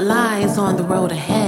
lies on the road ahead.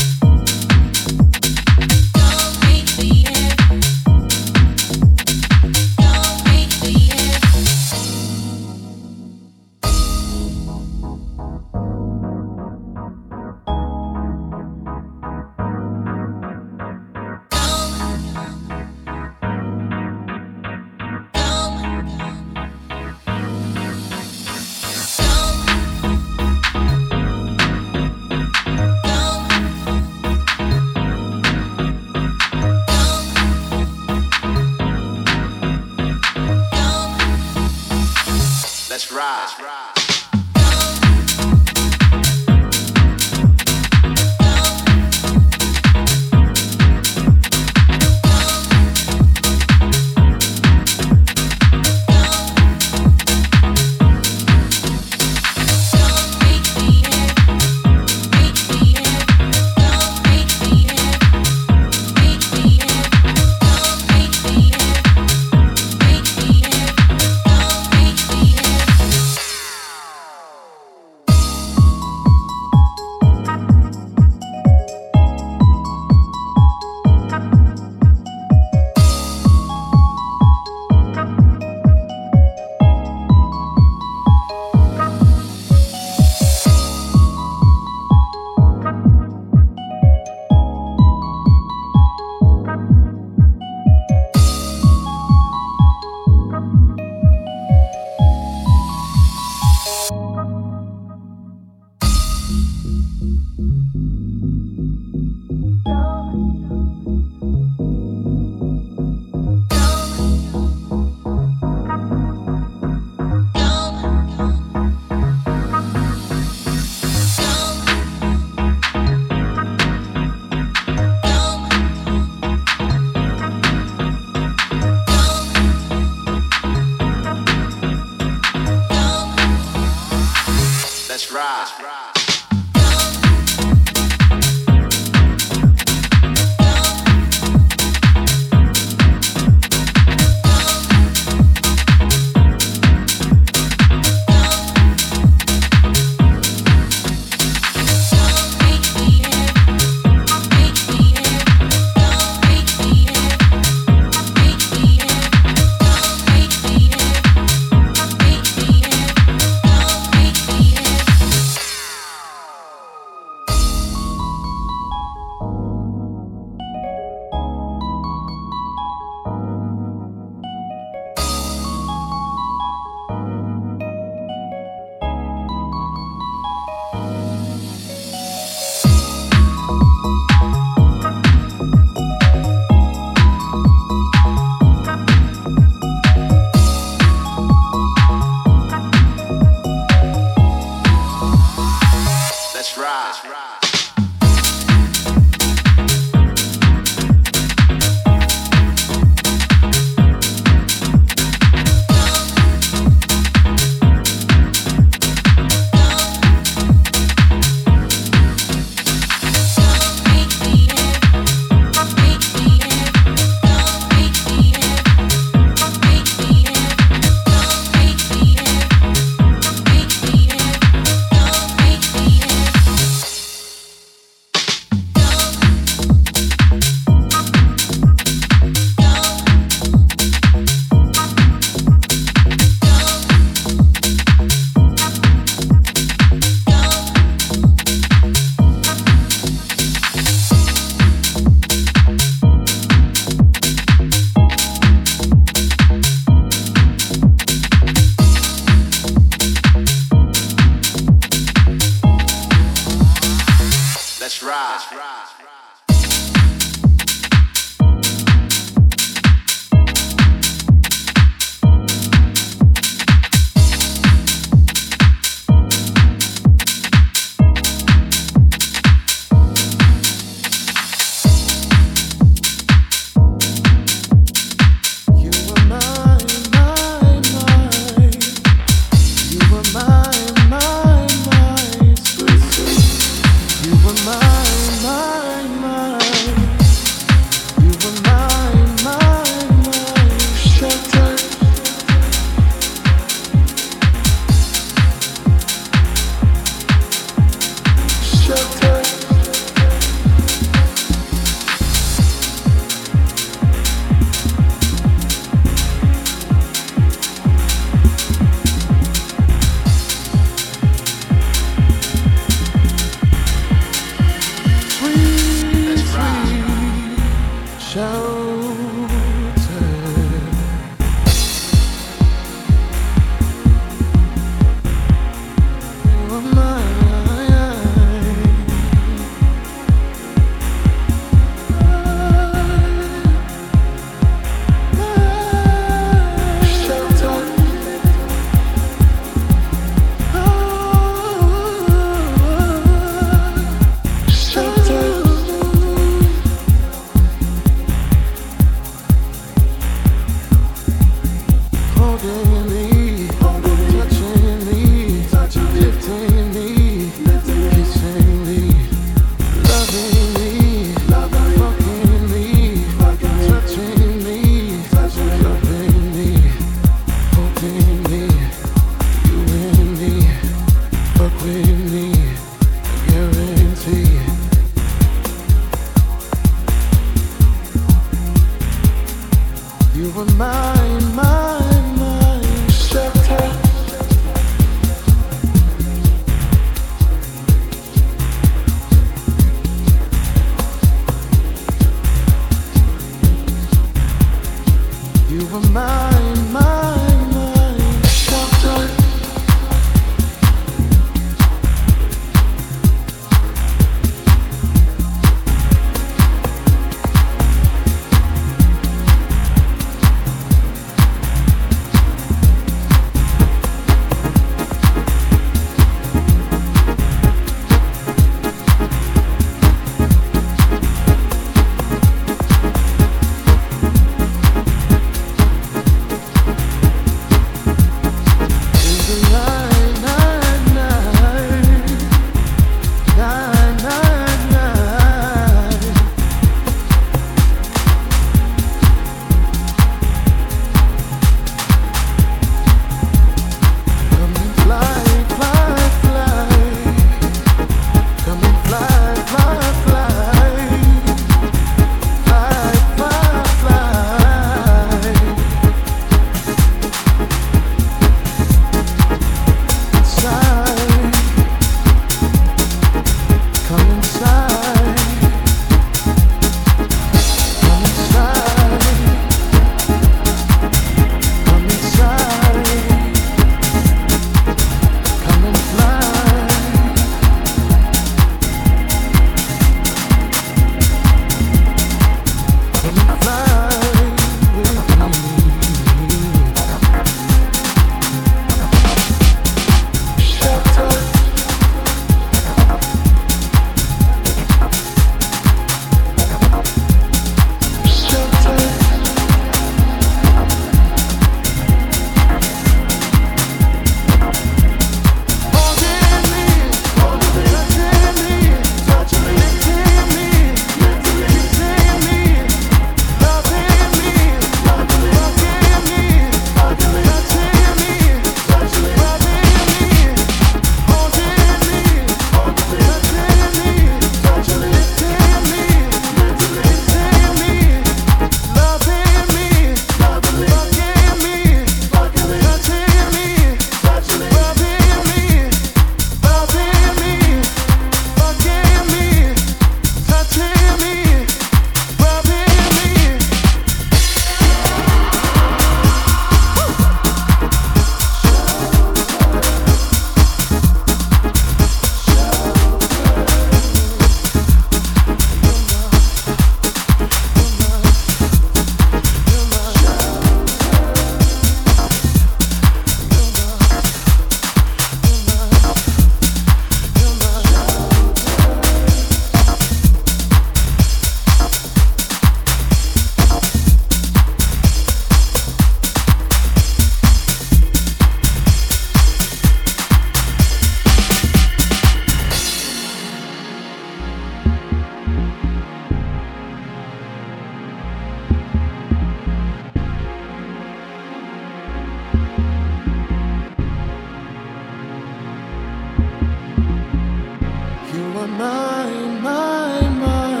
My, my, my.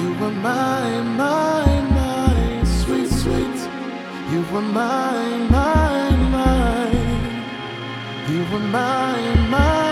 You were my, my, my Sweet, sweet. You were my, my, my. You were my, my.